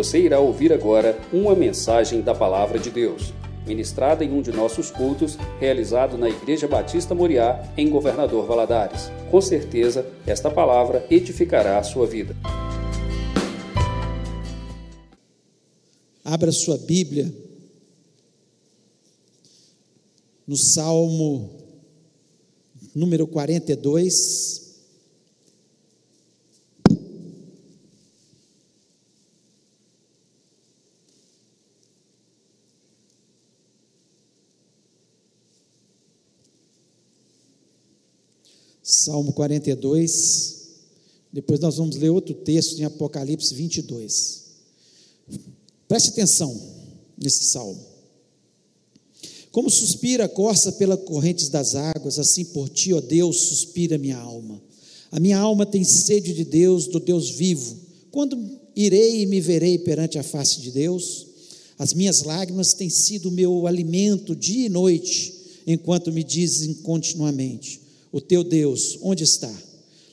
Você irá ouvir agora uma mensagem da Palavra de Deus, ministrada em um de nossos cultos, realizado na Igreja Batista Moriá, em Governador Valadares. Com certeza, esta palavra edificará a sua vida. Abra sua Bíblia no Salmo número 42. Salmo 42. Depois nós vamos ler outro texto em Apocalipse 22. Preste atenção nesse salmo. Como suspira a corça pelas correntes das águas, assim por ti, ó Deus, suspira minha alma. A minha alma tem sede de Deus, do Deus vivo. Quando irei e me verei perante a face de Deus? As minhas lágrimas têm sido meu alimento dia e noite, enquanto me dizem continuamente: O teu Deus, onde está?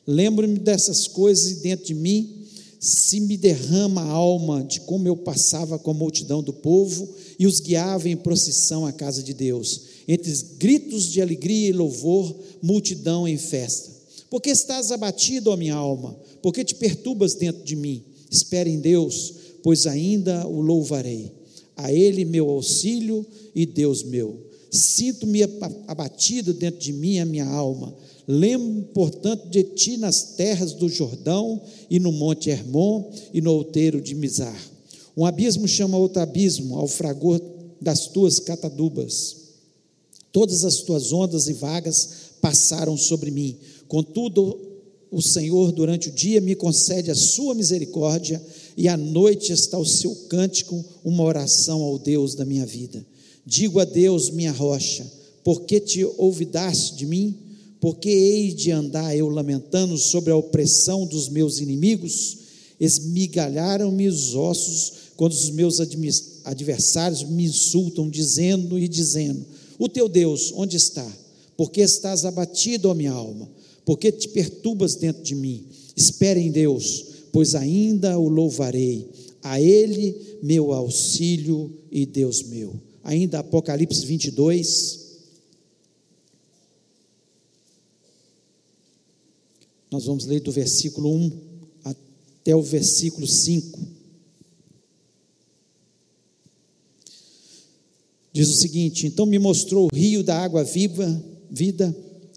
Lembro-me dessas coisas dentro de mim se me derrama a alma de como eu passava com a multidão do povo e os guiava em procissão à casa de Deus, entre gritos de alegria e louvor, multidão em festa. Porque estás abatido, ó minha alma? Porque te perturbas dentro de mim? Espere em Deus, pois ainda o louvarei. A Ele meu auxílio e Deus meu. Sinto-me abatido dentro de mim a minha alma Lembro, portanto, de ti nas terras do Jordão e no monte Hermon e no outeiro de Mizar. Um abismo chama outro abismo ao fragor das tuas catadubas. Todas as tuas ondas e vagas passaram sobre mim. Contudo, o Senhor durante o dia me concede a sua misericórdia e à noite está o seu cântico, uma oração ao Deus da minha vida. Digo a Deus, minha rocha, porque te ouvidaste de mim? porque hei de andar eu lamentando sobre a opressão dos meus inimigos? Esmigalharam-me os ossos quando os meus adversários me insultam, dizendo e dizendo: O teu Deus, onde está? Porque estás abatido, ó minha alma? Porque te perturbas dentro de mim? Espere em Deus, pois ainda o louvarei. A Ele, meu auxílio e Deus meu. Ainda Apocalipse 22. Nós vamos ler do versículo 1 até o versículo 5. Diz o seguinte: Então me mostrou o rio da água viva, vida,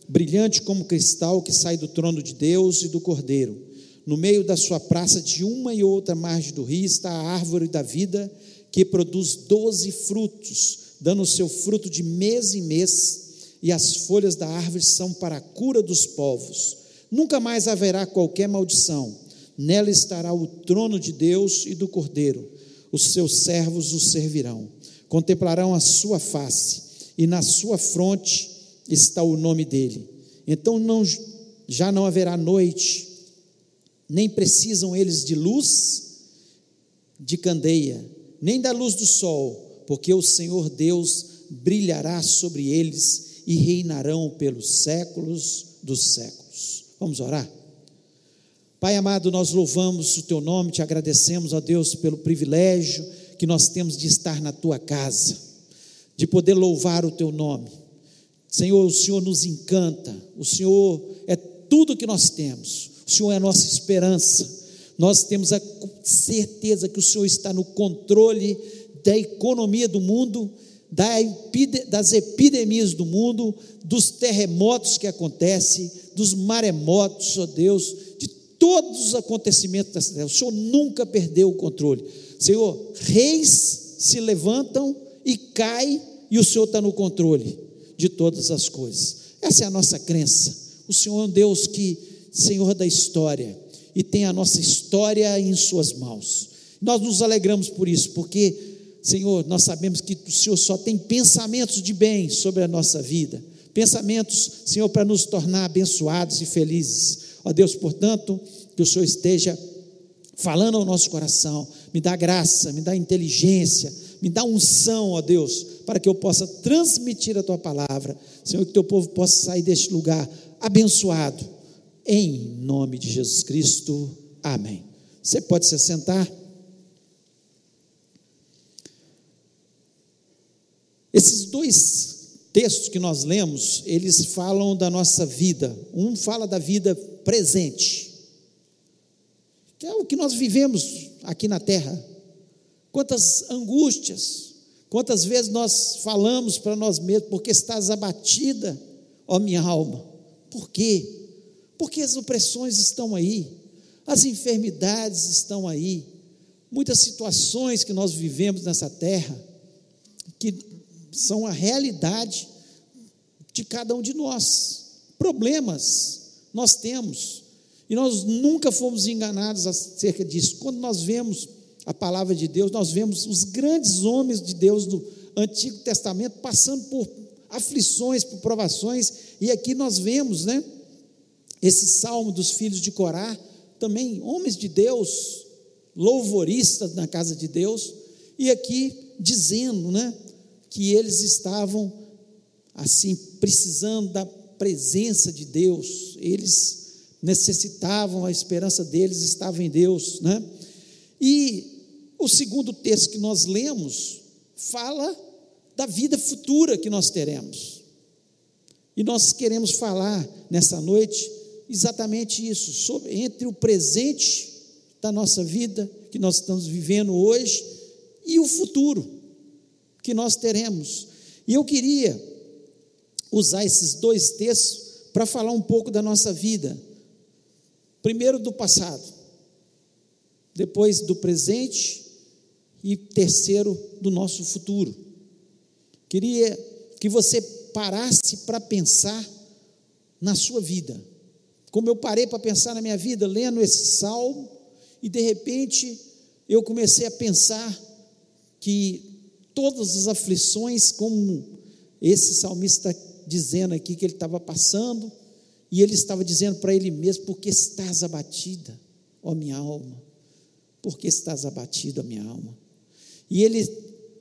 brilhante como cristal que sai do trono de Deus e do Cordeiro. No meio da sua praça, de uma e outra margem do rio, está a árvore da vida, que produz doze frutos, dando o seu fruto de mês em mês, e as folhas da árvore são para a cura dos povos Nunca mais haverá qualquer maldição. Nela estará o trono de Deus e do Cordeiro. Os seus servos o servirão. Contemplarão a sua face, e na sua fronte está o nome dele. Então não, já não haverá noite, nem precisam eles de luz de candeia, nem da luz do sol, porque o Senhor Deus brilhará sobre eles e reinarão pelos séculos dos séculos. Vamos orar? Pai amado, nós louvamos o teu nome, te agradecemos, ó Deus, pelo privilégio que nós temos de estar na tua casa, de poder louvar o teu nome. Senhor, o Senhor nos encanta, o Senhor é tudo que nós temos, o Senhor é a nossa esperança. Nós temos a certeza que o Senhor está no controle da economia do mundo das epidemias do mundo, dos terremotos que acontecem, dos maremotos, ó Deus, de todos os acontecimentos dessa terra. O Senhor nunca perdeu o controle. Senhor, reis se levantam e caem, e o Senhor está no controle de todas as coisas. Essa é a nossa crença. O Senhor é um Deus que, Senhor da história, e tem a nossa história em Suas mãos. Nós nos alegramos por isso, porque Senhor, nós sabemos que o Senhor só tem pensamentos de bem sobre a nossa vida, pensamentos, Senhor, para nos tornar abençoados e felizes. Ó Deus, portanto, que o Senhor esteja falando ao nosso coração, me dá graça, me dá inteligência, me dá unção, ó Deus, para que eu possa transmitir a tua palavra, Senhor, que teu povo possa sair deste lugar abençoado, em nome de Jesus Cristo. Amém. Você pode se assentar. Esses dois textos que nós lemos, eles falam da nossa vida. Um fala da vida presente, que é o que nós vivemos aqui na terra. Quantas angústias, quantas vezes nós falamos para nós mesmos, porque estás abatida, ó minha alma. Por quê? Porque as opressões estão aí, as enfermidades estão aí, muitas situações que nós vivemos nessa terra, que são a realidade de cada um de nós. Problemas nós temos, e nós nunca fomos enganados acerca disso. Quando nós vemos a palavra de Deus, nós vemos os grandes homens de Deus do Antigo Testamento passando por aflições, por provações, e aqui nós vemos, né, esse salmo dos filhos de Corá, também homens de Deus, louvoristas na casa de Deus, e aqui dizendo, né, que eles estavam assim precisando da presença de Deus, eles necessitavam, a esperança deles estava em Deus, né? E o segundo texto que nós lemos fala da vida futura que nós teremos. E nós queremos falar nessa noite exatamente isso, sobre entre o presente da nossa vida que nós estamos vivendo hoje e o futuro que nós teremos. E eu queria usar esses dois textos para falar um pouco da nossa vida. Primeiro do passado, depois do presente e terceiro do nosso futuro. Queria que você parasse para pensar na sua vida. Como eu parei para pensar na minha vida lendo esse salmo e de repente eu comecei a pensar que todas as aflições, como esse salmista está dizendo aqui que ele estava passando, e ele estava dizendo para ele mesmo: Porque estás abatida, ó minha alma? Porque estás abatida, ó minha alma? E ele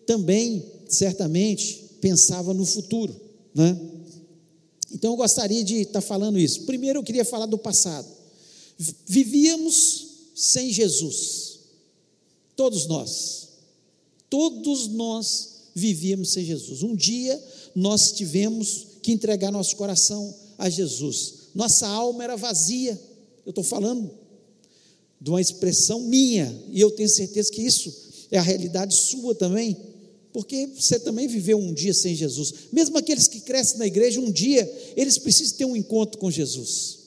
também, certamente, pensava no futuro, né? Então eu gostaria de estar falando isso. Primeiro eu queria falar do passado. Vivíamos sem Jesus, todos nós. Todos nós vivíamos sem Jesus. Um dia nós tivemos que entregar nosso coração a Jesus. Nossa alma era vazia. Eu estou falando de uma expressão minha, e eu tenho certeza que isso é a realidade sua também, porque você também viveu um dia sem Jesus. Mesmo aqueles que crescem na igreja, um dia eles precisam ter um encontro com Jesus.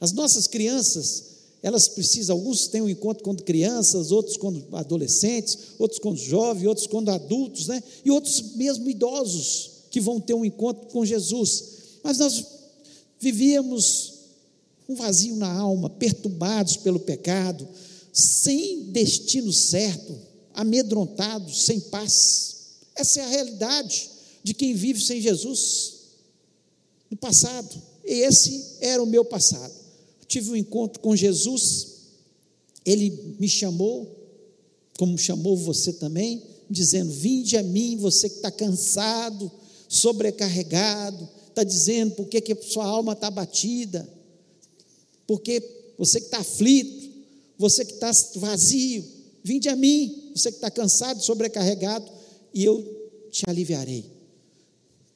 As nossas crianças, elas precisam, alguns têm um encontro quando crianças, outros quando adolescentes, outros quando jovens, outros quando adultos, né? E outros mesmo idosos que vão ter um encontro com Jesus. Mas nós vivíamos um vazio na alma, perturbados pelo pecado, sem destino certo, amedrontados, sem paz. Essa é a realidade de quem vive sem Jesus no passado. Esse era o meu passado tive um encontro com Jesus, ele me chamou, como chamou você também, dizendo: Vinde a mim, você que está cansado, sobrecarregado, está dizendo por que, que sua alma está batida, porque você que está aflito, você que está vazio, vinde a mim, você que está cansado, sobrecarregado, e eu te aliviarei.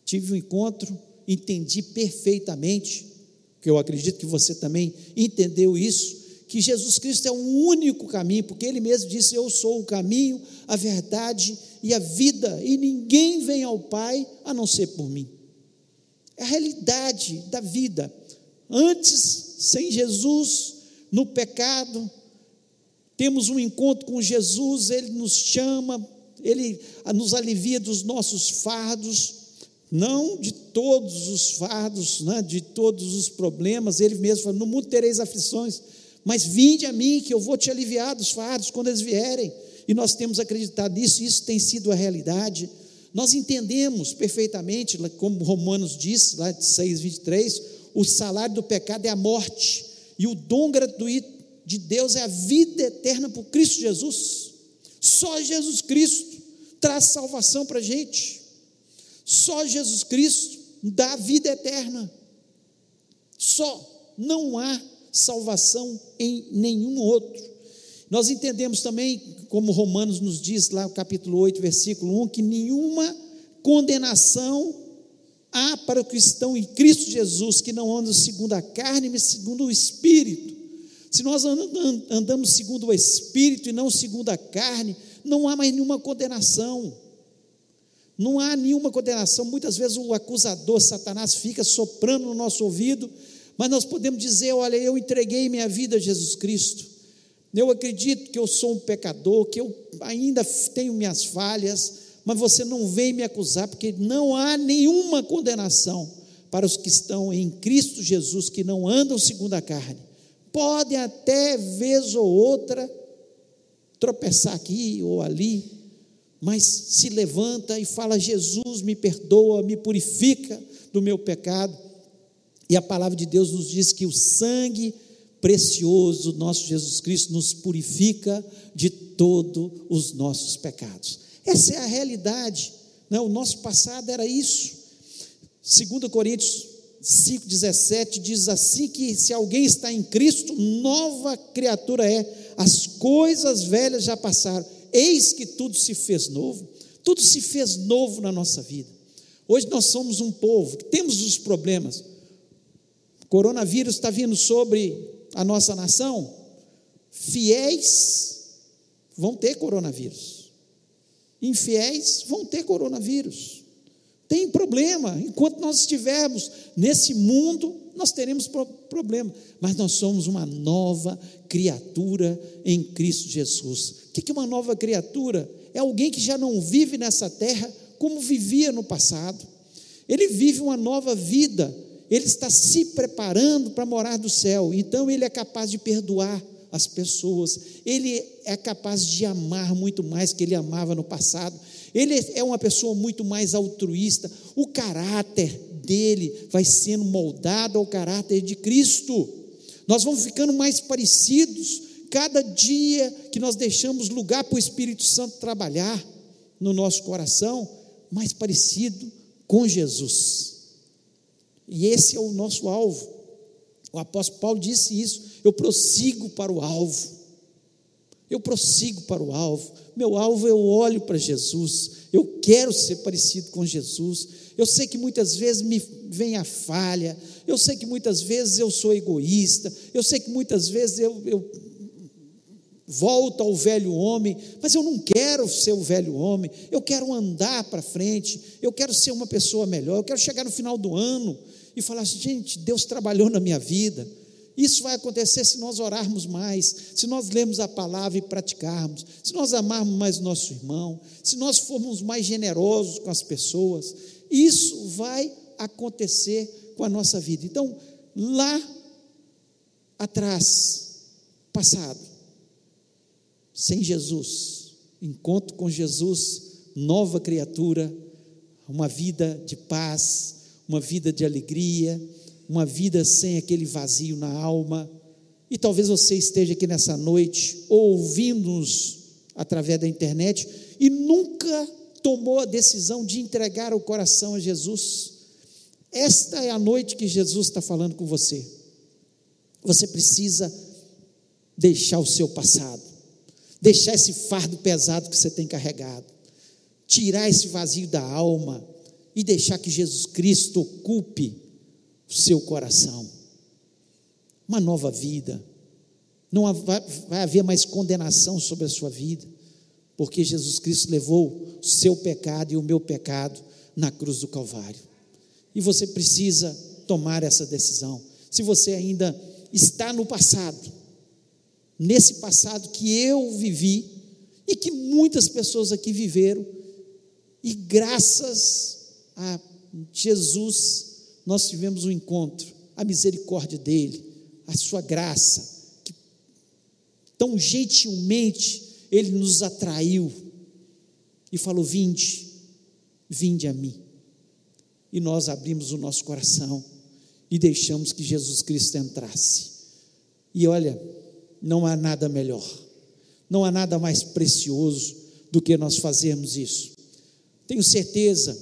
Tive um encontro, entendi perfeitamente que eu acredito que você também entendeu isso, que Jesus Cristo é o único caminho, porque Ele mesmo disse: Eu sou o caminho, a verdade e a vida, e ninguém vem ao Pai a não ser por mim. É a realidade da vida. Antes, sem Jesus, no pecado, temos um encontro com Jesus, Ele nos chama, Ele nos alivia dos nossos fardos, não de todos os fardos, né, de todos os problemas, ele mesmo falou: no mundo tereis aflições, mas vinde a mim, que eu vou te aliviar dos fardos quando eles vierem. E nós temos acreditado nisso, isso tem sido a realidade. Nós entendemos perfeitamente, como Romanos diz, lá de 6, 23, o salário do pecado é a morte, e o dom gratuito de Deus é a vida eterna por Cristo Jesus. Só Jesus Cristo traz salvação para a gente. Só Jesus Cristo dá vida eterna. Só. Não há salvação em nenhum outro. Nós entendemos também, como Romanos nos diz lá no capítulo 8, versículo 1, que nenhuma condenação há para os que estão em Cristo Jesus, que não andam segundo a carne, mas segundo o Espírito. Se nós andamos segundo o Espírito e não segundo a carne, não há mais nenhuma condenação. Não há nenhuma condenação. Muitas vezes o acusador, Satanás, fica soprando no nosso ouvido, mas nós podemos dizer: olha, eu entreguei minha vida a Jesus Cristo. Eu acredito que eu sou um pecador, que eu ainda tenho minhas falhas, mas você não vem me acusar, porque não há nenhuma condenação para os que estão em Cristo Jesus, que não andam segundo a carne. Podem até, vez ou outra, tropeçar aqui ou ali, mas se levanta e fala: Jesus, me perdoa, me purifica do meu pecado. E a palavra de Deus nos diz que o sangue precioso, nosso Jesus Cristo, nos purifica de todos os nossos pecados. Essa é a realidade. Né? O nosso passado era isso. 2 Coríntios 5,17 diz assim: que se alguém está em Cristo, nova criatura é, as coisas velhas já passaram, eis que tudo se fez novo, tudo se fez novo na nossa vida. Hoje nós somos um povo que temos os problemas. O coronavírus está vindo sobre a nossa nação, fiéis vão ter coronavírus, infiéis vão ter coronavírus. Tem problema, enquanto nós estivermos nesse mundo, nós teremos problema, mas nós somos uma nova criatura em Cristo Jesus. O que é uma nova criatura? É alguém que já não vive nessa terra como vivia no passado, ele vive uma nova vida. Ele está se preparando para morar do céu, então ele é capaz de perdoar as pessoas, ele é capaz de amar muito mais que ele amava no passado, ele é uma pessoa muito mais altruísta, o caráter dele vai sendo moldado ao caráter de Cristo, nós vamos ficando mais parecidos cada dia que nós deixamos lugar para o Espírito Santo trabalhar no nosso coração, mais parecido com Jesus. E esse é o nosso alvo. O apóstolo Paulo disse isso. Eu prossigo para o alvo. Eu prossigo para o alvo. Meu alvo eu olho para Jesus. Eu quero ser parecido com Jesus. Eu sei que muitas vezes me vem a falha. Eu sei que muitas vezes eu sou egoísta. Eu sei que muitas vezes eu, eu volto ao velho homem, mas eu não quero ser o velho homem, eu quero andar para frente, eu quero ser uma pessoa melhor, eu quero chegar no final do ano e falar assim: gente, Deus trabalhou na minha vida. Isso vai acontecer se nós orarmos mais, se nós lermos a palavra e praticarmos, se nós amarmos mais o nosso irmão, se nós formos mais generosos com as pessoas. Isso vai acontecer com a nossa vida. Então, lá atrás, passado, sem Jesus, encontro com Jesus, nova criatura, uma vida de paz, uma vida de alegria, uma vida sem aquele vazio na alma. E talvez você esteja aqui nessa noite ouvindo-nos através da internet e nunca tomou a decisão de entregar o coração a Jesus. Esta é a noite que Jesus está falando com você. Você precisa deixar o seu passado, deixar esse fardo pesado que você tem carregado, tirar esse vazio da alma, e deixar que Jesus Cristo ocupe seu coração. Uma nova vida. Não vai, vai haver mais condenação sobre a sua vida, porque Jesus Cristo levou o seu pecado e o meu pecado na cruz do Calvário. E você precisa tomar essa decisão. Se você ainda está no passado, nesse passado que eu vivi e que muitas pessoas aqui viveram, e graças a Jesus, nós tivemos um encontro, a misericórdia dele, a sua graça, que tão gentilmente ele nos atraiu e falou: Vinde, vinde a mim. E nós abrimos o nosso coração e deixamos que Jesus Cristo entrasse. E olha, não há nada melhor, não há nada mais precioso do que nós fazermos isso. Tenho certeza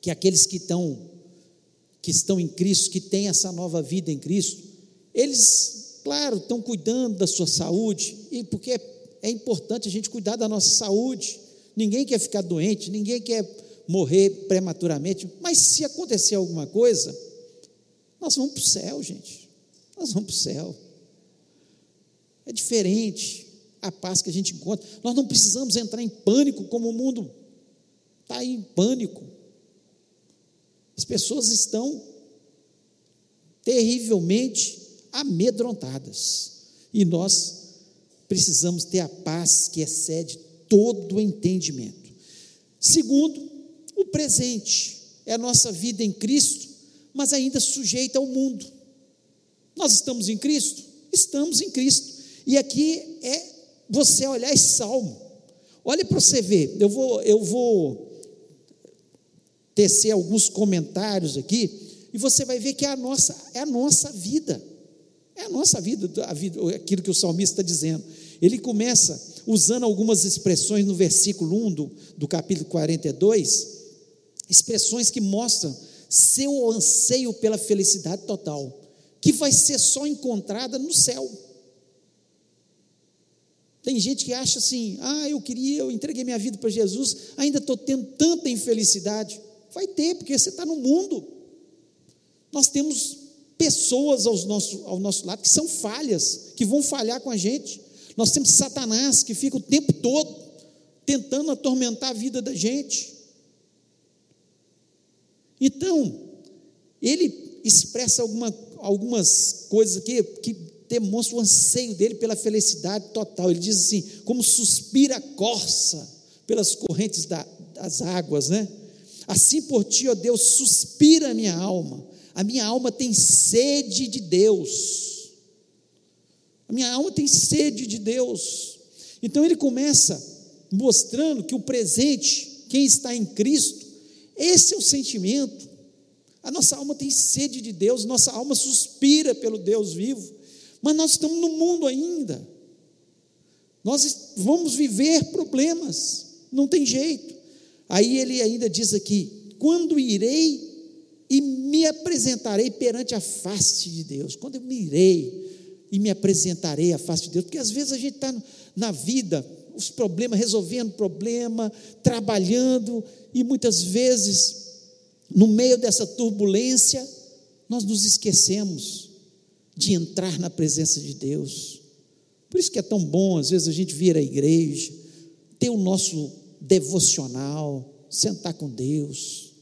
que aqueles que estão que estão em Cristo, que têm essa nova vida em Cristo, eles, claro, estão cuidando da sua saúde, e porque é, é importante a gente cuidar da nossa saúde. Ninguém quer ficar doente, ninguém quer morrer prematuramente, mas se acontecer alguma coisa, nós vamos para o céu, gente. Nós vamos para o céu. É diferente a paz que a gente encontra. Nós não precisamos entrar em pânico como o mundo está em pânico. As pessoas estão terrivelmente amedrontadas. E nós precisamos ter a paz que excede todo o entendimento. Segundo, o presente é a nossa vida em Cristo, mas ainda sujeita ao mundo. Nós estamos em Cristo? Estamos em Cristo. E aqui é você olhar esse salmo. Olha para você ver. Eu vou, eu vou tecer alguns comentários aqui, e você vai ver que é a nossa, é a nossa vida. É a nossa vida, a vida, aquilo que o salmista está dizendo. Ele começa usando algumas expressões no versículo 1 do, do capítulo 42, expressões que mostram seu anseio pela felicidade total, que vai ser só encontrada no céu. Tem gente que acha assim: ah, eu queria, eu entreguei minha vida para Jesus, ainda estou tendo tanta infelicidade. Vai ter, porque você está no mundo. Nós temos pessoas ao nosso, ao nosso lado que são falhas, que vão falhar com a gente. Nós temos Satanás que fica o tempo todo tentando atormentar a vida da gente. Então, ele expressa alguma, algumas coisas aqui que demonstram o anseio dele pela felicidade total. Ele diz assim: como suspira a corça pelas correntes da, das águas, né? Assim por ti, ó Deus, suspira a minha alma. A minha alma tem sede de Deus. A minha alma tem sede de Deus. Então ele começa mostrando que o presente, quem está em Cristo, esse é o sentimento. A nossa alma tem sede de Deus, nossa alma suspira pelo Deus vivo, mas nós estamos no mundo ainda. Nós vamos viver problemas, não tem jeito. Aí ele ainda diz aqui: quando irei e me apresentarei perante a face de Deus. Quando eu me irei e me apresentarei à face de Deus, porque às vezes a gente está na vida, os problemas, resolvendo problema, trabalhando, e muitas vezes, no meio dessa turbulência, nós nos esquecemos de entrar na presença de Deus. Por isso que é tão bom, às vezes, a gente vir à igreja, ter o nosso devocional, sentar com Deus,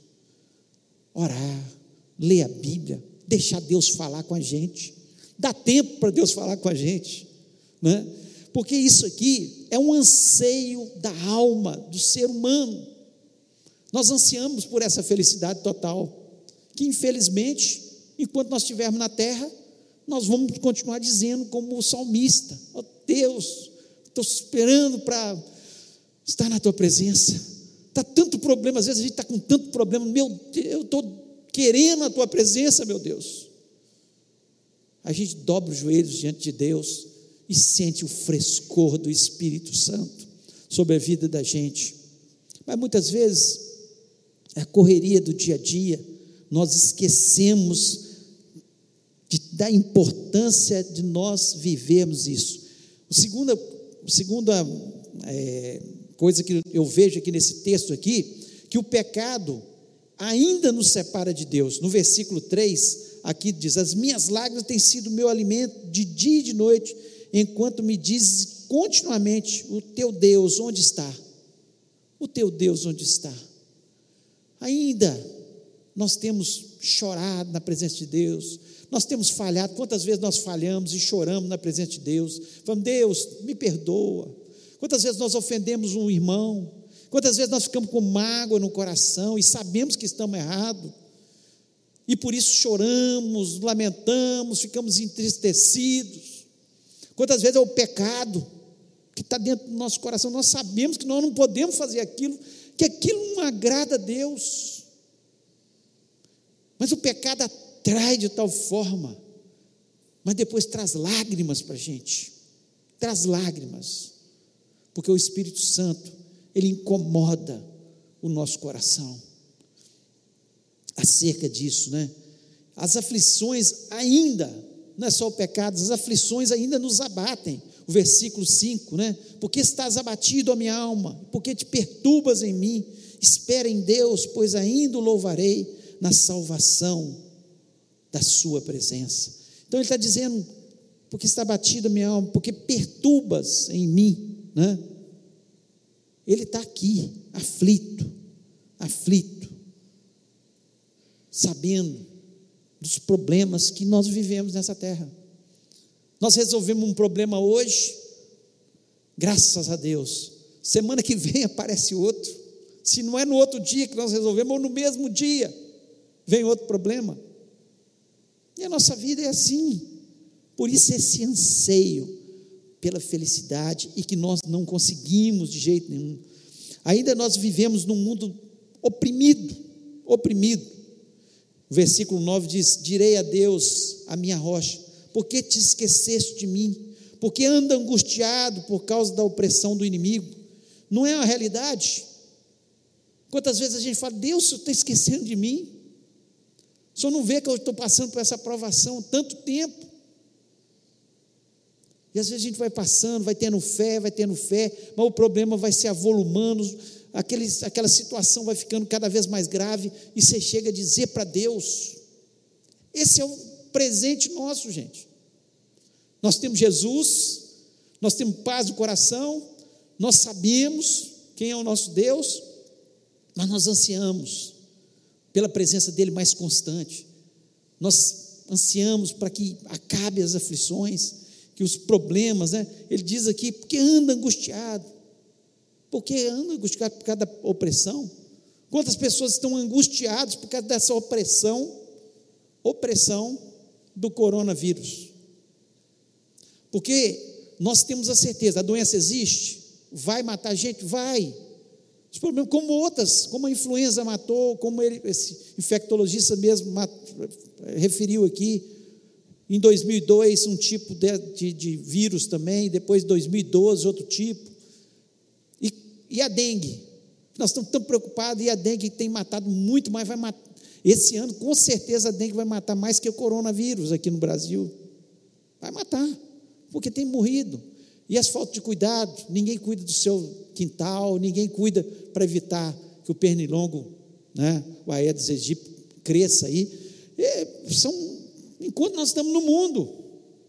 orar, ler a Bíblia, deixar Deus falar com a gente. Dá tempo para Deus falar com a gente, né? Porque isso aqui é um anseio da alma do ser humano. Nós ansiamos por essa felicidade total, que infelizmente, enquanto nós estivermos na terra, nós vamos continuar dizendo como o salmista: ó oh, Deus, estou esperando para estar na tua presença. Está tanto problema, às vezes a gente está com tanto problema, meu Deus, eu estou querendo a tua presença, meu Deus. A gente dobra os joelhos diante de Deus e sente o frescor do Espírito Santo sobre a vida da gente. Mas muitas vezes, é a correria do dia a dia, nós esquecemos de, da importância de nós vivermos isso. O segundo, o segundo é, coisa que eu vejo aqui nesse texto aqui, que o pecado ainda nos separa de Deus. No versículo 3, aqui diz: As minhas lágrimas têm sido meu alimento de dia e de noite, enquanto me dizes continuamente: O teu Deus onde está? O teu Deus onde está? Ainda nós temos chorado na presença de Deus, nós temos falhado. Quantas vezes nós falhamos e choramos na presença de Deus? Falamos, Deus, me perdoa. Quantas vezes nós ofendemos um irmão? Quantas vezes nós ficamos com mágoa no coração e sabemos que estamos errados? E por isso choramos, lamentamos, ficamos entristecidos. Quantas vezes é o pecado que está dentro do nosso coração? Nós sabemos que nós não podemos fazer aquilo, que aquilo não agrada a Deus. Mas o pecado atrai de tal forma, mas depois traz lágrimas para a gente. Traz lágrimas porque o Espírito Santo, ele incomoda o nosso coração acerca disso, né? As aflições ainda, não é só o pecado, as aflições ainda nos abatem. O versículo 5, né? Porque estás abatido, a minha alma, porque te perturbas em mim, Espera em Deus, pois ainda o louvarei na salvação da Sua presença. Então ele está dizendo, porque está batida a minha alma, porque perturbas em mim, né? Ele está aqui, aflito, aflito, sabendo dos problemas que nós vivemos nessa terra. Nós resolvemos um problema hoje, graças a Deus. Semana que vem aparece outro. Se não é no outro dia que nós resolvemos, ou no mesmo dia, vem outro problema. E a nossa vida é assim. Por isso, esse anseio pela felicidade e que nós não conseguimos de jeito nenhum. Ainda nós vivemos num mundo oprimido, oprimido. O versículo 9 diz: Direi a Deus, a minha rocha, por que te esqueceste de mim? Porque anda angustiado por causa da opressão do inimigo. Não é uma realidade? Quantas vezes a gente fala, Deus, você está esquecendo de mim? O senhor não vê que eu estou passando por essa aprovação tanto tempo? E às vezes a gente vai passando, vai tendo fé, vai tendo fé, mas o problema vai se avolumando, aquele, aquela situação vai ficando cada vez mais grave, e você chega a dizer para Deus: esse é o presente nosso, gente. Nós temos Jesus, nós temos paz do coração, nós sabemos quem é o nosso Deus, mas nós ansiamos pela presença dele mais constante. Nós ansiamos para que acabe as aflições, que os problemas, né? Ele diz aqui, porque anda angustiado. Porque anda angustiado por causa da opressão. Quantas pessoas estão angustiadas por causa dessa opressão, opressão do coronavírus? Porque nós temos a certeza, a doença existe, vai matar a gente? Vai. Os problemas, como outras, como a influenza matou, como ele, esse infectologista mesmo referiu aqui, em 2002 um tipo de, de, de vírus também, depois em 2012 outro tipo, e, e a dengue, nós estamos tão preocupados, e a dengue tem matado muito mais, vai matar, esse ano com certeza a dengue vai matar mais que o coronavírus aqui no Brasil, vai matar, porque tem morrido, e as faltas de cuidado, ninguém cuida do seu quintal, ninguém cuida para evitar que o pernilongo, né, o Aedes aegypti, cresça aí. E são, enquanto nós estamos no mundo,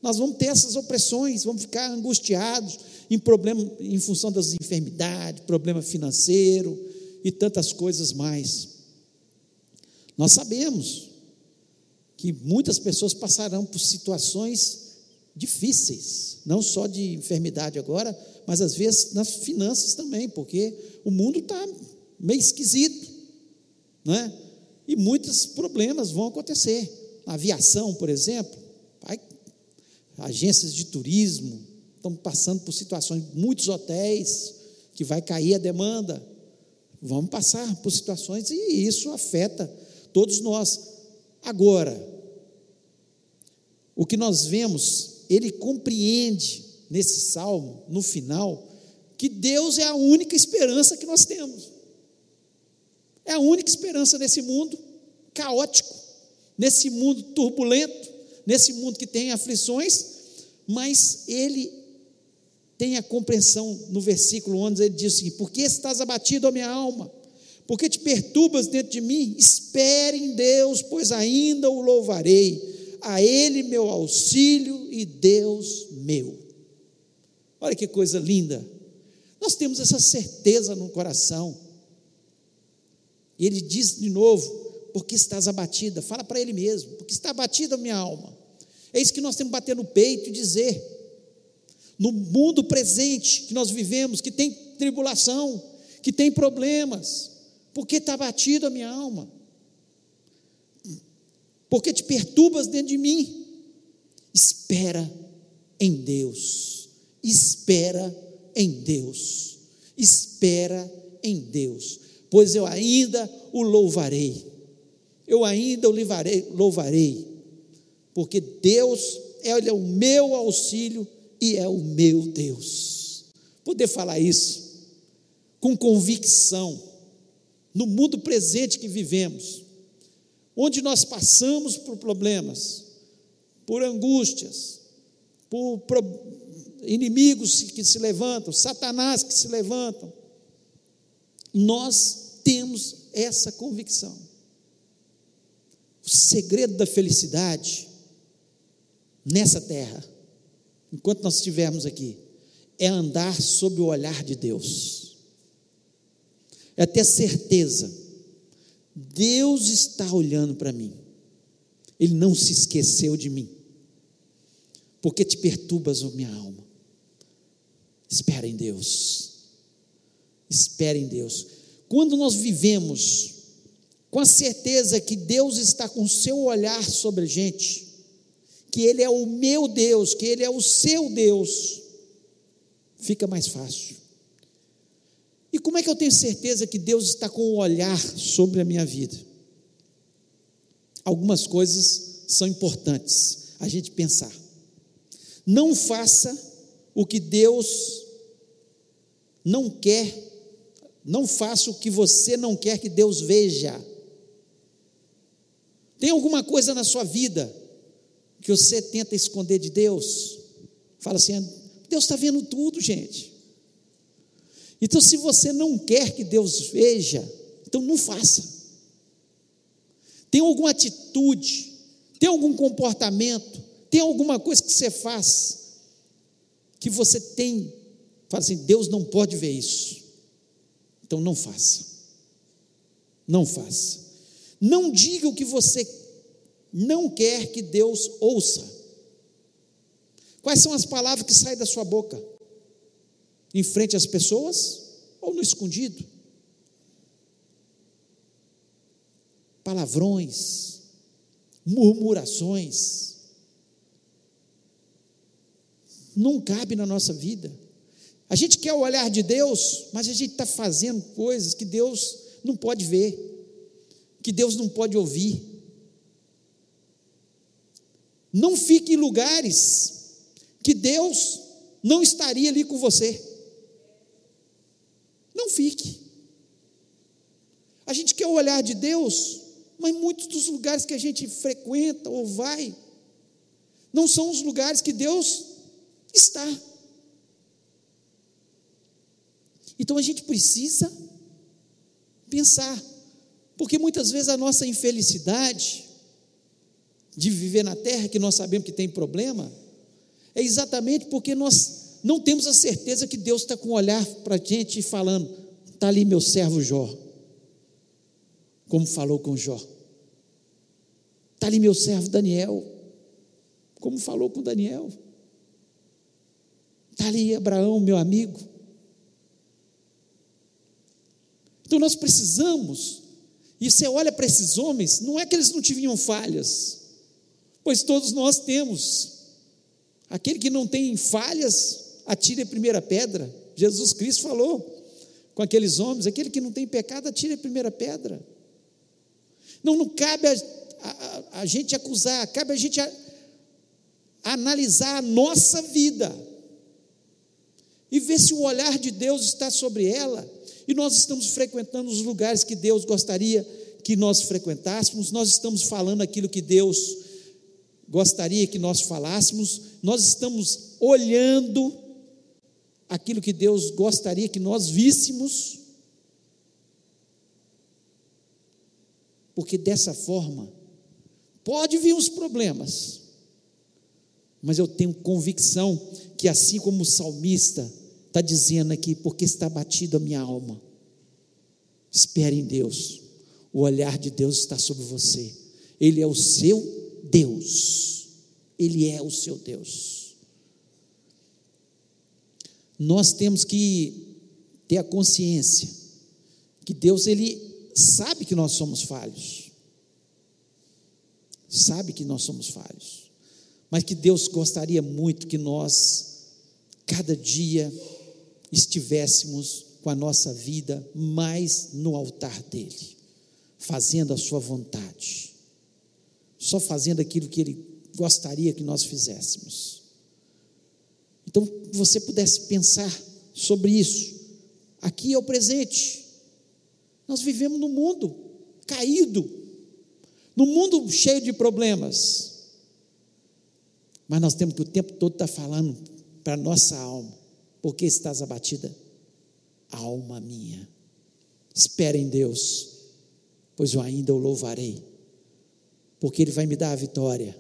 nós vamos ter essas opressões, vamos ficar angustiados em problema, em função das enfermidades, problema financeiro e tantas coisas mais. Nós sabemos que muitas pessoas passarão por situações difíceis, não só de enfermidade agora, mas às vezes nas finanças também, porque o mundo está meio esquisito, né? E muitos problemas vão acontecer. Aviação, por exemplo, vai, agências de turismo estão passando por situações, muitos hotéis que vai cair a demanda, vamos passar por situações e isso afeta todos nós. Agora, o que nós vemos, ele compreende nesse salmo, no final, que Deus é a única esperança que nós temos. É a única esperança nesse mundo caótico, nesse mundo turbulento, nesse mundo que tem aflições, mas ele tem a compreensão no versículo 11, ele diz assim: Por que estás abatido, a minha alma? Por que te perturbas dentro de mim? Espere em Deus, pois ainda o louvarei. A Ele meu auxílio e Deus meu. Olha que coisa linda. Nós temos essa certeza no coração. Ele diz de novo: porque estás abatida? Fala para ele mesmo: porque está abatida a minha alma. É isso que nós temos que bater no peito e dizer. No mundo presente que nós vivemos, que tem tribulação, que tem problemas, porque está abatida a minha alma? Porque te perturbas dentro de mim? Espera em Deus espera em Deus. Espera em Deus, pois eu ainda o louvarei. Eu ainda o louvarei, louvarei porque Deus é o meu auxílio e é o meu Deus. Poder falar isso com convicção no mundo presente que vivemos, onde nós passamos por problemas, por angústias, por inimigos que se levantam, Satanás que se levantam. Nós temos essa convicção. O segredo da felicidade nessa terra, enquanto nós estivermos aqui, é andar sob o olhar de Deus, é ter certeza, Deus está olhando para mim, Ele não se esqueceu de mim, porque te perturbas a minha alma. Espera em Deus, espera em Deus. Quando nós vivemos com a certeza que Deus está com o seu olhar sobre a gente, que Ele é o meu Deus, que Ele é o seu Deus, fica mais fácil. E como é que eu tenho certeza que Deus está com o olhar sobre a minha vida? Algumas coisas são importantes a gente pensar. Não faça o que Deus não quer, não faça o que você não quer que Deus veja. Tem alguma coisa na sua vida que você tenta esconder de Deus? Fala assim: Deus está vendo tudo, gente. Então, se você não quer que Deus veja, então não faça. Tem alguma atitude, tem algum comportamento, tem alguma coisa que você faz que você tem, fala assim: Deus não pode ver isso. Então não faça. Não faça. Não diga o que você não quer que Deus ouça. Quais são as palavras que saem da sua boca? Em frente às pessoas ou no escondido? Palavrões, murmurações. Não cabe na nossa vida. A gente quer o olhar de Deus, mas a gente está fazendo coisas que Deus não pode ver, que Deus não pode ouvir. Não fique em lugares que Deus não estaria ali com você. Não fique. A gente quer o olhar de Deus, mas muitos dos lugares que a gente frequenta ou vai, não são os lugares que Deus está. Então a gente precisa pensar, porque muitas vezes a nossa infelicidade de viver na terra, que nós sabemos que tem problema, é exatamente porque nós não temos a certeza que Deus está com o um olhar para a gente e falando: está ali meu servo Jó, como falou com Jó. Está ali meu servo Daniel, como falou com Daniel. Está ali Abraão, meu amigo. Então nós precisamos, e você olha para esses homens, não é que eles não tinham falhas, pois todos nós temos. Aquele que não tem falhas, atire a primeira pedra. Jesus Cristo falou com aqueles homens: aquele que não tem pecado, atire a primeira pedra. Não, não cabe a, a, a gente acusar, cabe a gente a, analisar a nossa vida e ver se o olhar de Deus está sobre ela. E nós estamos frequentando os lugares que Deus gostaria que nós frequentássemos, nós estamos falando aquilo que Deus gostaria que nós falássemos, nós estamos olhando aquilo que Deus gostaria que nós víssemos, porque dessa forma, pode vir os problemas, mas eu tenho convicção que, assim como o salmista está dizendo aqui, porque está batido a minha alma, espere em Deus, o olhar de Deus está sobre você, Ele é o seu Deus. Ele é o seu Deus. Nós temos que ter a consciência que Deus ele sabe que nós somos falhos. Sabe que nós somos falhos. Mas que Deus gostaria muito que nós cada dia estivéssemos com a nossa vida mais no altar dele, fazendo a sua vontade só fazendo aquilo que Ele gostaria que nós fizéssemos. Então, você pudesse pensar sobre isso. Aqui é o presente. Nós vivemos num mundo caído, num mundo cheio de problemas. Mas nós temos que o tempo todo estar falando para a nossa alma: porque estás abatida? Alma minha. Espere em Deus, pois eu ainda o louvarei, porque Ele vai me dar a vitória,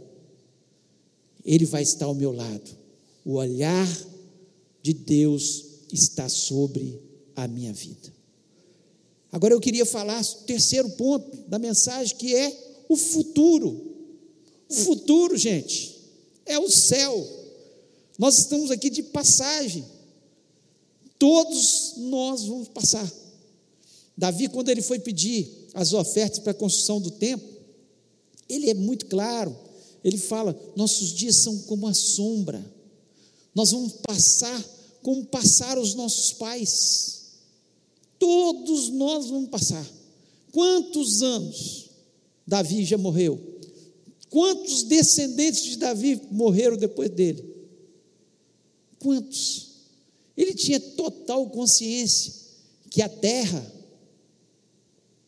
Ele vai estar ao meu lado. O olhar de Deus está sobre a minha vida. Agora eu queria falar o terceiro ponto da mensagem, que é o futuro. O futuro, gente, é o céu. Nós estamos aqui de passagem. Todos nós vamos passar. Davi, quando ele foi pedir as ofertas para a construção do templo, ele é muito claro. Ele fala: nossos dias são como a sombra. Nós vamos passar como passaram os nossos pais. Todos nós vamos passar. Quantos anos Davi já morreu? Quantos descendentes de Davi morreram depois dele? Quantos? Ele tinha total consciência que a terra,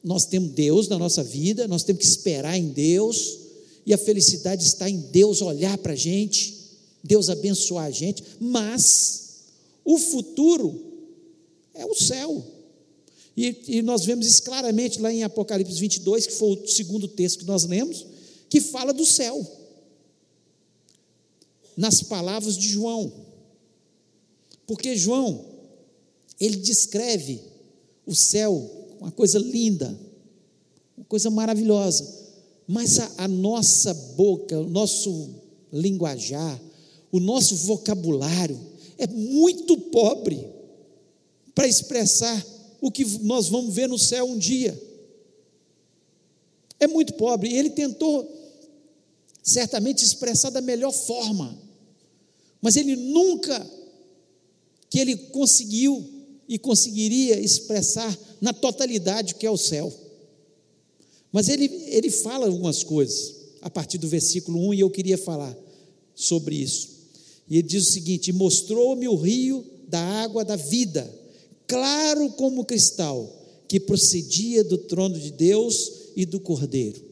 nós temos Deus na nossa vida, nós temos que esperar em Deus, e a felicidade está em Deus olhar para a gente, Deus abençoar a gente, mas o futuro é o céu. E, e, nós vemos isso claramente lá em Apocalipse 22, que foi o segundo texto que nós lemos, que fala do céu. Nas palavras de João. Porque João, ele descreve o céu, uma coisa linda, uma coisa maravilhosa. Mas a, a nossa boca, o nosso linguajar, o nosso vocabulário é muito pobre para expressar o que nós vamos ver no céu um dia. É muito pobre. E ele tentou, certamente, expressar da melhor forma, mas ele nunca que ele conseguiu e conseguiria expressar na totalidade que é o céu. Mas ele, ele fala algumas coisas a partir do versículo 1 e eu queria falar sobre isso. E ele diz o seguinte: Mostrou-me o rio da água da vida claro como cristal, que procedia do trono de Deus e do Cordeiro.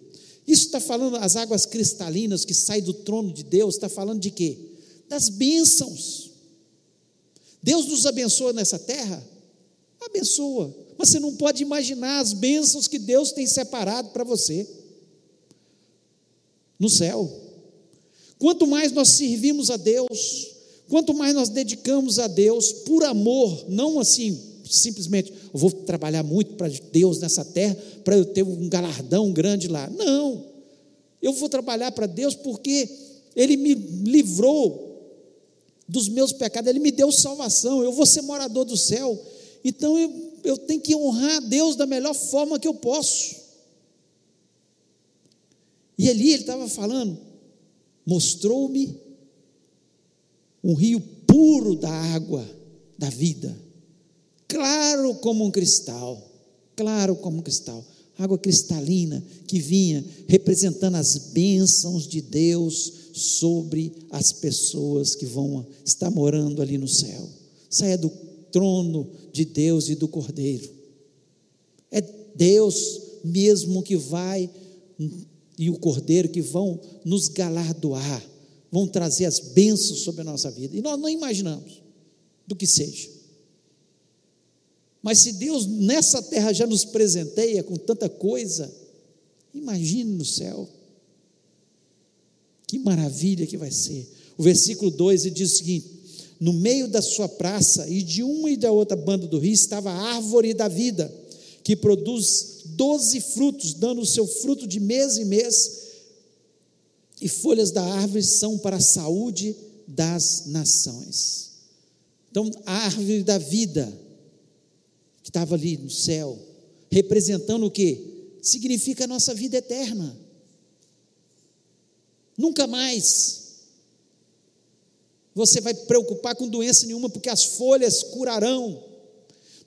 Isso está falando, as águas cristalinas que saem do trono de Deus, está falando de quê? Das bênçãos. Deus nos abençoa nessa terra? Abençoa. Mas você não pode imaginar as bênçãos que Deus tem separado para você no céu. Quanto mais nós servimos a Deus, Quanto mais nós dedicamos a Deus por amor, não assim, simplesmente, eu vou trabalhar muito para Deus nessa terra, para eu ter um galardão grande lá. Não. Eu vou trabalhar para Deus porque Ele me livrou dos meus pecados, Ele me deu salvação, eu vou ser morador do céu. Então eu, eu tenho que honrar a Deus da melhor forma que eu posso. E ali ele estava falando, mostrou-me um rio puro da água da vida, claro como um cristal, claro como um cristal, água cristalina que vinha representando as bênçãos de Deus sobre as pessoas que vão estar morando ali no céu. Saia do trono de Deus e do Cordeiro. É Deus mesmo que vai e o Cordeiro que vão nos galardoar vão trazer as bênçãos sobre a nossa vida. E nós não imaginamos do que seja. Mas se Deus nessa terra já nos presenteia com tanta coisa, imagine no céu. Que maravilha que vai ser. O versículo 2 diz o seguinte: No meio da sua praça e de uma e da outra banda do rio estava a árvore da vida, que produz doze frutos, dando o seu fruto de mês em mês, e folhas da árvore são para a saúde das nações. Então, a árvore da vida, que estava ali no céu, representando o que? Significa a nossa vida eterna. Nunca mais você vai preocupar com doença nenhuma, porque as folhas curarão.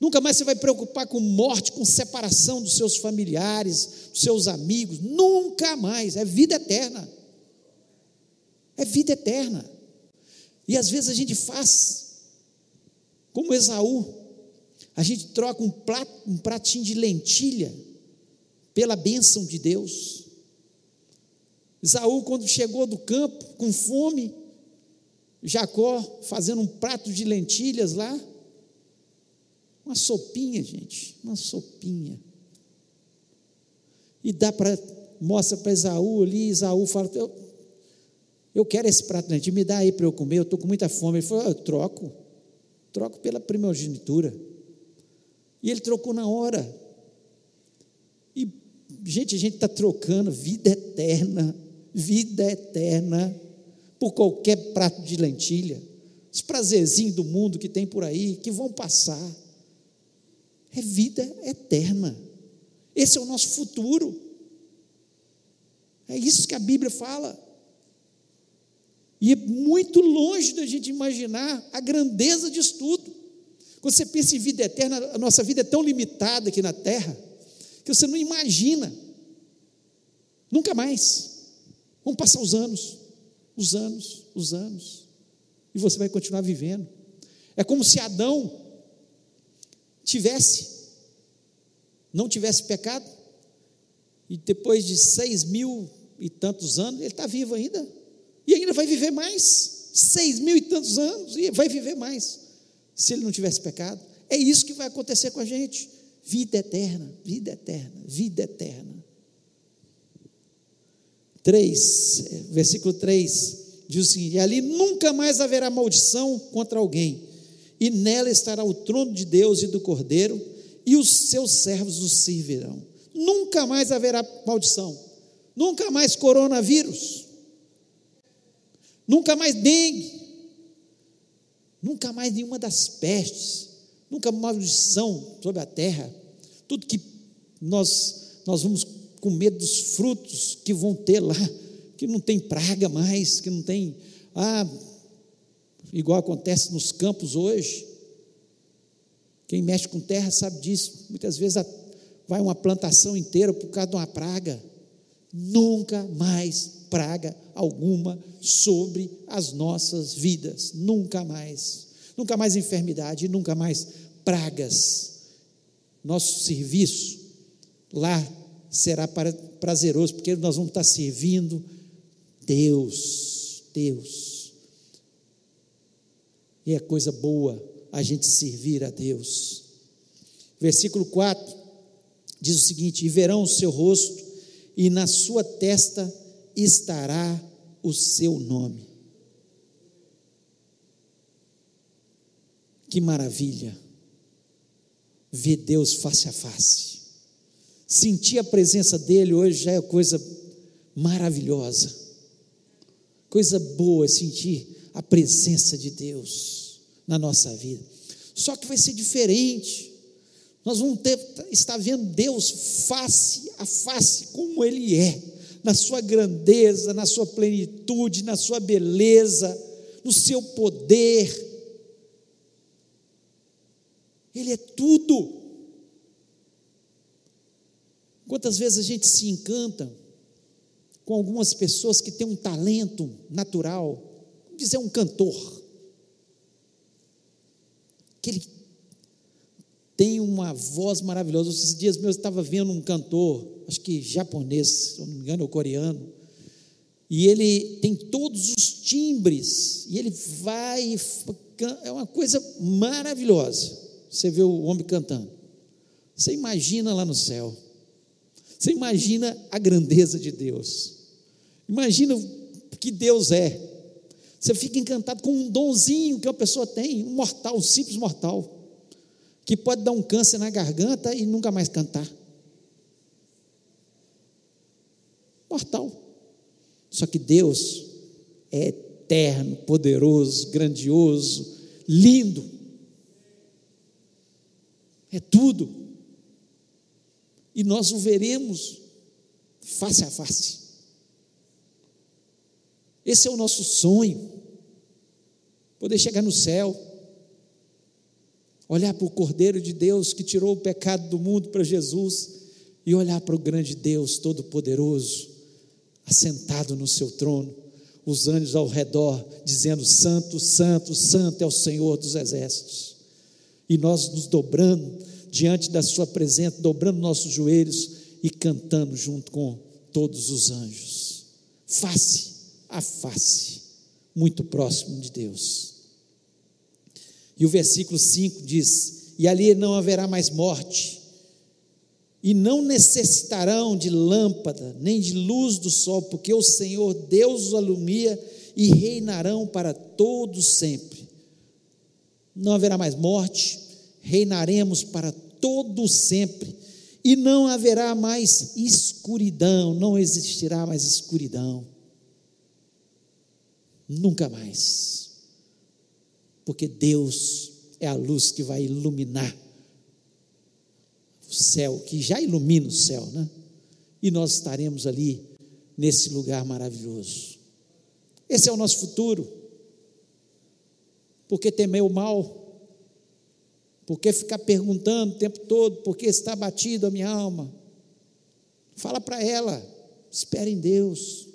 Nunca mais você vai preocupar com morte, com separação dos seus familiares, dos seus amigos. Nunca mais. É vida eterna é vida eterna. E às vezes a gente faz como Esaú, a gente troca um, um pratinho de lentilha pela bênção de Deus. Esaú, quando chegou do campo com fome, Jacó fazendo um prato de lentilhas lá. Uma sopinha, gente, uma sopinha. E dá para, mostra para Esaú ali, Esaú fala, eu, eu quero esse prato, né? me dá aí para eu comer, eu estou com muita fome. Ele falou, eu troco, troco pela primogenitura. E ele trocou na hora. E, gente, a gente está trocando vida eterna, vida eterna, por qualquer prato de lentilha, os prazerzinhos do mundo que tem por aí, que vão passar é vida eterna. Esse é o nosso futuro. É isso que a Bíblia fala. E é muito longe da gente imaginar a grandeza disso tudo. Quando você pensa em vida eterna, a nossa vida é tão limitada aqui na terra, que você não imagina. Nunca mais. Vão passar os anos, os anos, os anos. E você vai continuar vivendo. É como se Adão tivesse, não tivesse pecado, e depois de seis mil e tantos anos, ele está vivo ainda, e ainda vai viver mais, seis mil e tantos anos, e vai viver mais, se ele não tivesse pecado. É isso que vai acontecer com a gente: vida eterna, vida eterna, vida eterna. 3, versículo 3, diz o seguinte: e ali nunca mais haverá maldição contra alguém, e nela estará o trono de Deus e do Cordeiro, e os seus servos os servirão. Nunca mais haverá maldição, nunca mais coronavírus, nunca mais dengue, nunca mais nenhuma das pestes, nunca maldição sobre a terra. Tudo que nós, nós vamos com medo dos frutos que vão ter lá, que não tem praga mais, que não tem. Ah, igual acontece nos campos hoje. Quem mexe com terra sabe disso. Muitas vezes vai uma plantação inteira por causa de uma praga. Nunca mais praga alguma sobre as nossas vidas. Nunca mais. Nunca mais enfermidade, nunca mais pragas. Nosso serviço lá será prazeroso, porque nós vamos estar servindo Deus. Deus. E é coisa boa a gente servir a Deus. Versículo 4 diz o seguinte: E verão o seu rosto, e na sua testa estará o seu nome. Que maravilha! Ver Deus face a face. Sentir a presença dEle hoje já é coisa maravilhosa. Coisa boa sentir a presença de Deus na nossa vida. Só que vai ser diferente. Nós vamos ter, estar vendo Deus face a face, como Ele é, na sua grandeza, na sua plenitude, na sua beleza, no seu poder. Ele é tudo. Quantas vezes a gente se encanta com algumas pessoas que têm um talento natural, dizer um cantor, que ele tem uma voz maravilhosa. Esses dias meus eu estava vendo um cantor, acho que japonês, se não me engano, ou coreano, e ele tem todos os timbres, e ele vai, é uma coisa maravilhosa. Você vê o homem cantando. Você imagina lá no céu. Você imagina a grandeza de Deus. Imagina o que Deus é. Você fica encantado com um donzinho que a pessoa tem, um mortal, um simples mortal, que pode dar um câncer na garganta e nunca mais cantar. Mortal. Só que Deus é eterno, poderoso, grandioso, lindo. É tudo. E nós o veremos face a face. Esse é o nosso sonho. Poder chegar no céu, olhar para o Cordeiro de Deus que tirou o pecado do mundo para Jesus e olhar para o grande Deus Todo-Poderoso, assentado no seu trono, os anjos ao redor, dizendo: Santo, Santo, Santo é o Senhor dos exércitos. E nós nos dobrando diante da Sua presença, dobrando nossos joelhos e cantando junto com todos os anjos. Face a face, muito próximo de Deus. E o versículo 5 diz: e ali não haverá mais morte, e não necessitarão de lâmpada, nem de luz do sol, porque o Senhor Deus os alumia e reinarão para todos sempre. Não haverá mais morte, reinaremos para todos sempre, e não haverá mais escuridão, não existirá mais escuridão. Nunca mais. Porque Deus é a luz que vai iluminar o céu, que já ilumina o céu, né? E nós estaremos ali nesse lugar maravilhoso. Esse é o nosso futuro. Porque temer o mal? Por que ficar perguntando o tempo todo por que está batido a minha alma? Fala para ela, espere em Deus.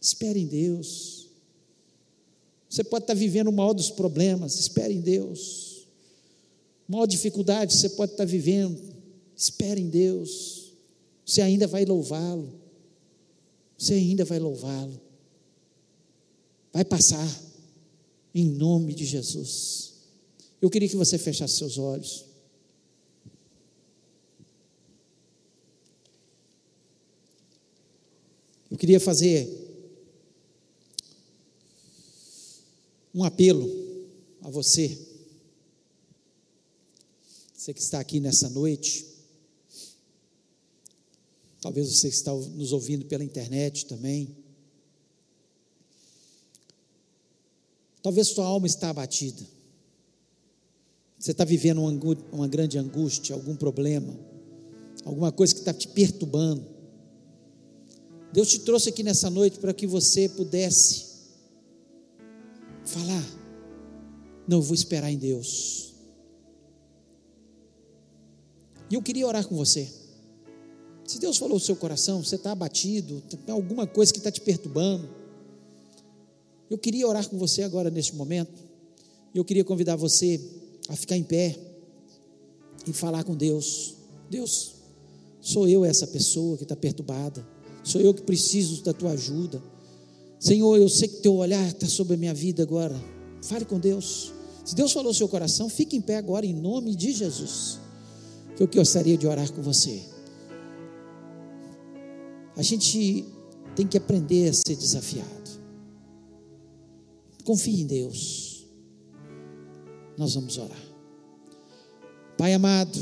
Espere em Deus. Você pode estar vivendo o maior dos problemas, espere em Deus. Maior dificuldade você pode estar vivendo, espere em Deus. Você ainda vai louvá-lo. Você ainda vai louvá-lo. Vai passar, em nome de Jesus. Eu queria que você fechasse seus olhos. Eu queria fazer um apelo a você, você que está aqui nessa noite, talvez você que está nos ouvindo pela internet também, talvez sua alma está abatida, você está vivendo uma, grande angústia, algum problema, alguma coisa que está te perturbando. Deus te trouxe aqui nessa noite para que você pudesse falar: Não, eu vou esperar em Deus. E eu queria orar com você. Se Deus falou no seu coração, você está abatido, tem alguma coisa que está te perturbando. Eu queria orar com você agora neste momento. Eu queria convidar você a ficar em pé e falar com Deus. Deus, sou eu essa pessoa que está perturbada. Sou eu que preciso da tua ajuda. Senhor, eu sei que teu olhar está sobre a minha vida agora. Fale com Deus. Se Deus falou seu coração, fique em pé agora em nome de Jesus. Que eu gostaria de orar com você. A gente tem que aprender a ser desafiado. Confie em Deus. Nós vamos orar. Pai amado,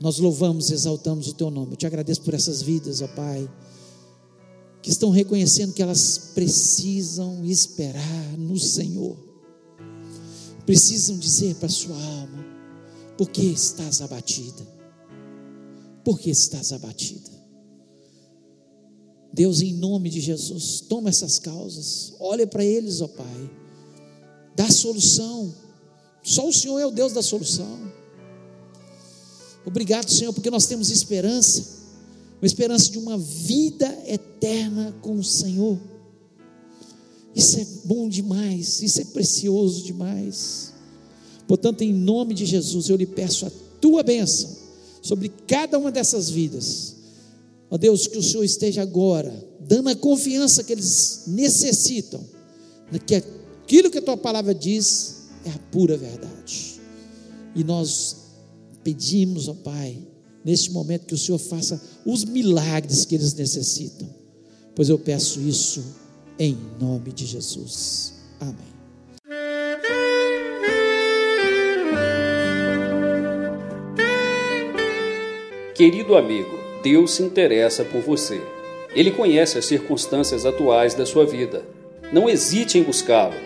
nós louvamos, exaltamos o teu nome. Eu te agradeço por essas vidas, ó Pai que estão reconhecendo que elas precisam esperar no Senhor, precisam dizer para sua alma: por que estás abatida? Por que estás abatida? Deus, em nome de Jesus, toma essas causas, olha para eles, ó Pai, dá solução. Só o Senhor é o Deus da solução. Obrigado, Senhor, porque nós temos esperança uma esperança de uma vida eterna com o Senhor. Isso é bom demais, isso é precioso demais. Portanto, em nome de Jesus, eu lhe peço a tua bênção sobre cada uma dessas vidas. Ó Deus, que o Senhor esteja agora dando a confiança que eles necessitam, que aquilo que a tua palavra diz é a pura verdade. E nós pedimos, ó Pai, neste momento que o Senhor faça os milagres que eles necessitam, pois eu peço isso em nome de Jesus. Amém. Querido amigo, Deus se interessa por você. Ele conhece as circunstâncias atuais da sua vida. Não hesite em buscá-lo.